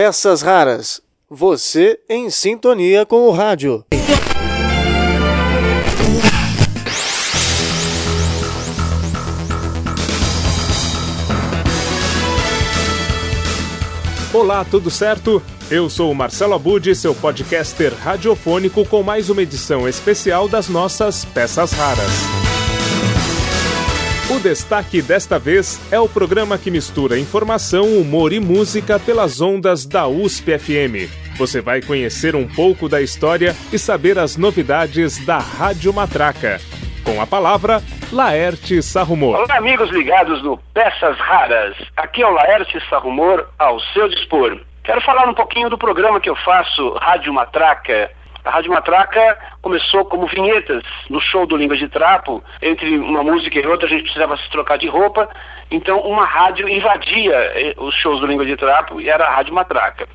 Peças Raras. Você em sintonia com o rádio. Olá, tudo certo? Eu sou o Marcelo Abud, seu podcaster radiofônico com mais uma edição especial das nossas peças raras. O destaque desta vez é o programa que mistura informação, humor e música pelas ondas da USP FM. Você vai conhecer um pouco da história e saber as novidades da Rádio Matraca. Com a palavra, Laerte Sarrumor. Olá, amigos ligados no Peças Raras. Aqui é o Laerte Sarrumor, ao seu dispor. Quero falar um pouquinho do programa que eu faço, Rádio Matraca, a Rádio Matraca começou como vinhetas no show do Língua de Trapo. Entre uma música e outra a gente precisava se trocar de roupa. Então uma rádio invadia eh, os shows do Língua de Trapo e era a Rádio Matraca.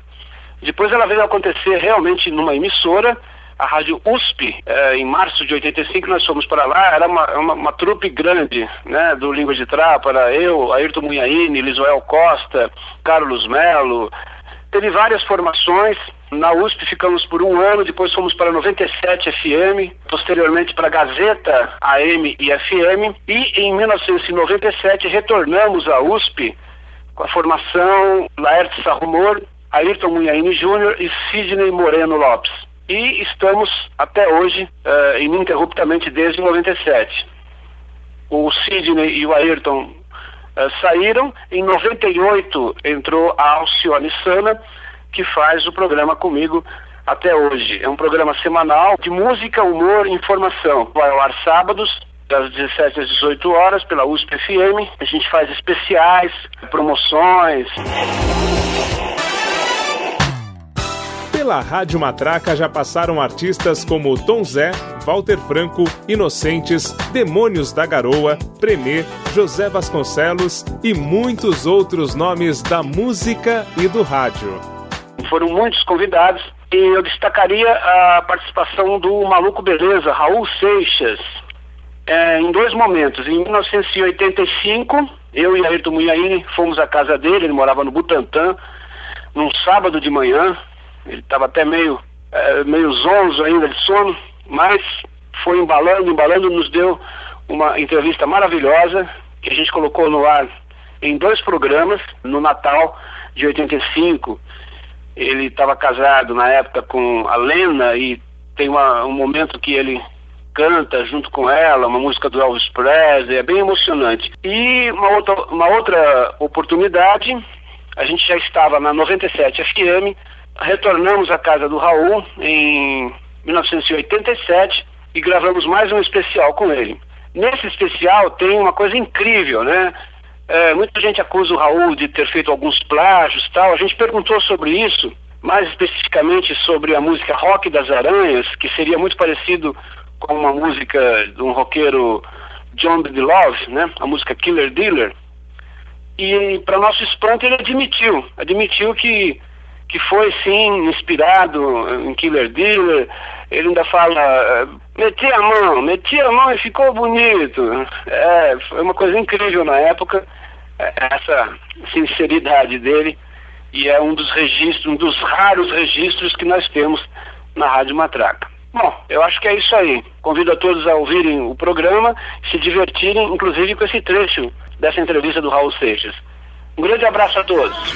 Depois ela veio acontecer realmente numa emissora, a Rádio USP, eh, em março de 85 nós fomos para lá, era uma, uma, uma trupe grande, né, do Língua de Trapo, era eu, Ayrton Munhaine, Lisuel Costa, Carlos Melo, teve várias formações, na USP ficamos por um ano, depois fomos para 97 FM, posteriormente para Gazeta AM e FM, e em 1997 retornamos à USP com a formação Laerte Sarrumor, Ayrton Munhaine Júnior e Sidney Moreno Lopes. E estamos até hoje, uh, ininterruptamente desde 97. O Sidney e o Ayrton uh, saíram, em 98 entrou a Alcione Sana, que faz o programa comigo até hoje. É um programa semanal de música, humor e informação. Vai ao ar sábados, das 17 às 18 horas, pela USP FM. A gente faz especiais, promoções. Pela Rádio Matraca já passaram artistas como Tom Zé, Walter Franco, Inocentes, Demônios da Garoa, Premê, José Vasconcelos e muitos outros nomes da música e do rádio. Foram muitos convidados e eu destacaria a participação do Maluco Beleza, Raul Seixas, é, em dois momentos. Em 1985, eu e Ayrton Munhaine fomos à casa dele, ele morava no Butantã, num sábado de manhã, ele estava até meio, é, meio zonzo ainda de sono, mas foi embalando, embalando, nos deu uma entrevista maravilhosa, que a gente colocou no ar em dois programas, no Natal de 85 ele estava casado na época com a Lena e tem uma, um momento que ele canta junto com ela, uma música do Elvis Presley, é bem emocionante. E uma outra, uma outra oportunidade, a gente já estava na 97 FM, retornamos à casa do Raul em 1987 e gravamos mais um especial com ele. Nesse especial tem uma coisa incrível, né? É, muita gente acusa o Raul de ter feito alguns plágios tal. A gente perguntou sobre isso, mais especificamente sobre a música Rock das Aranhas, que seria muito parecido com uma música de um roqueiro John B. Love, né? A música Killer Dealer. E para nosso espanto ele admitiu, admitiu que que foi sim inspirado em Killer Dealer. Ele ainda fala, meti a mão, meti a mão e ficou bonito. É, foi uma coisa incrível na época, é, essa sinceridade dele, e é um dos registros, um dos raros registros que nós temos na Rádio Matraca. Bom, eu acho que é isso aí. Convido a todos a ouvirem o programa, se divertirem, inclusive com esse trecho dessa entrevista do Raul Seixas. Um grande abraço a todos.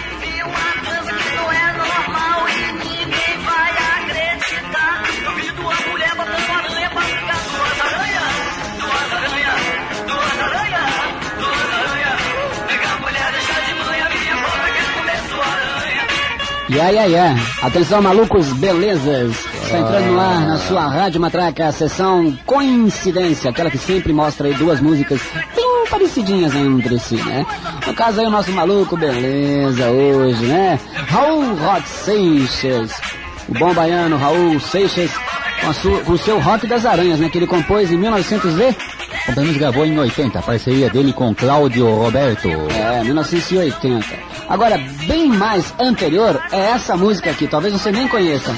Yeah, yeah, yeah. Atenção, malucos, belezas. Está entrando ar na sua Rádio Matraca, a sessão Coincidência, aquela que sempre mostra aí duas músicas bem parecidinhas entre si, né? No caso aí o nosso maluco, beleza, hoje, né? Raul Hot Seixas. O bom baiano Raul Seixas com, sua, com o seu Rock das Aranhas, né? Que ele compôs em 1900 e... O Benos gravou em 80, a parceria dele com Cláudio Roberto. É, 1980. Agora, bem mais anterior é essa música aqui, talvez você nem conheça.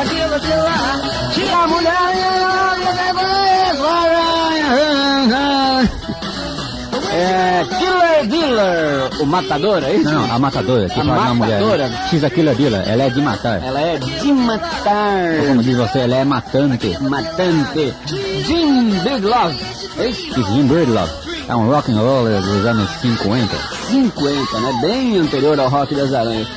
Aquilo de lá. Tira a mulher é Killer Dealer, o matador, é isso? Não, a matadora, que A na mulher. matadora? né? She's a killer dealer, ela é de matar. Ela é de matar. Como diz você, ela é matante. Matante. Jim Big Love. É isso? Jim Birdlove. É um rock and roller dos anos 50. 50, né? Bem anterior ao Rock das Aranhas.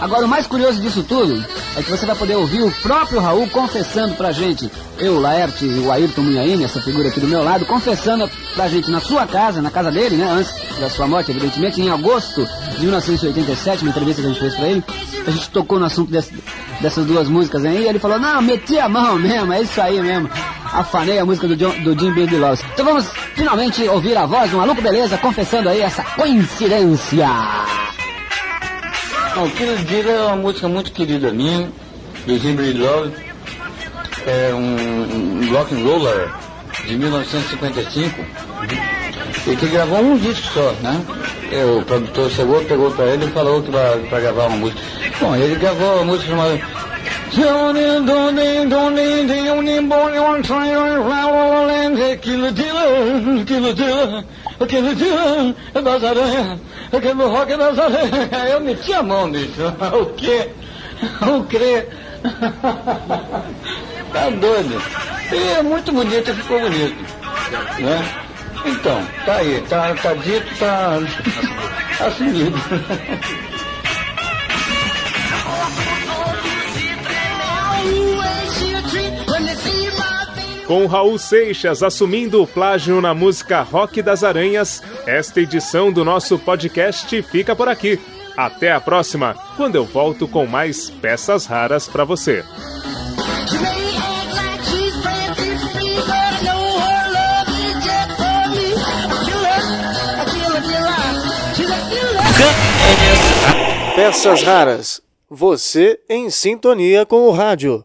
Agora, o mais curioso disso tudo é que você vai poder ouvir o próprio Raul confessando pra gente, eu, Laerte e o Ayrton Munhaine, essa figura aqui do meu lado, confessando pra gente na sua casa, na casa dele, né? Antes da sua morte, evidentemente, em agosto de 1987, uma entrevista que a gente fez pra ele, a gente tocou no assunto desse- dessas duas músicas aí, e ele falou, não, meti a mão mesmo, é isso aí mesmo. Afanei a música do, John, do Jim Loves. Então vamos finalmente ouvir a voz do Maluco Beleza confessando aí essa coincidência. Não, Killer Dealer é uma música muito querida minha, do Reed Love. É um, um rock and roller de 1955 e que gravou um disco só, né? O produtor chegou, pegou pra ele e falou que vai pra gravar uma música. Bom, ele gravou uma música chamada Dealer, Killer Dealer, das aranhas, aquele rock das aranhas. Eu meti a mão nisso. O quê? O quê? Tá doido. E é muito bonito, ficou bonito. Né? Então, tá aí, tá, tá dito, tá assumido. Com Raul Seixas assumindo o plágio na música Rock das Aranhas, esta edição do nosso podcast fica por aqui. Até a próxima, quando eu volto com mais peças raras para você. Peças raras. Você em sintonia com o rádio.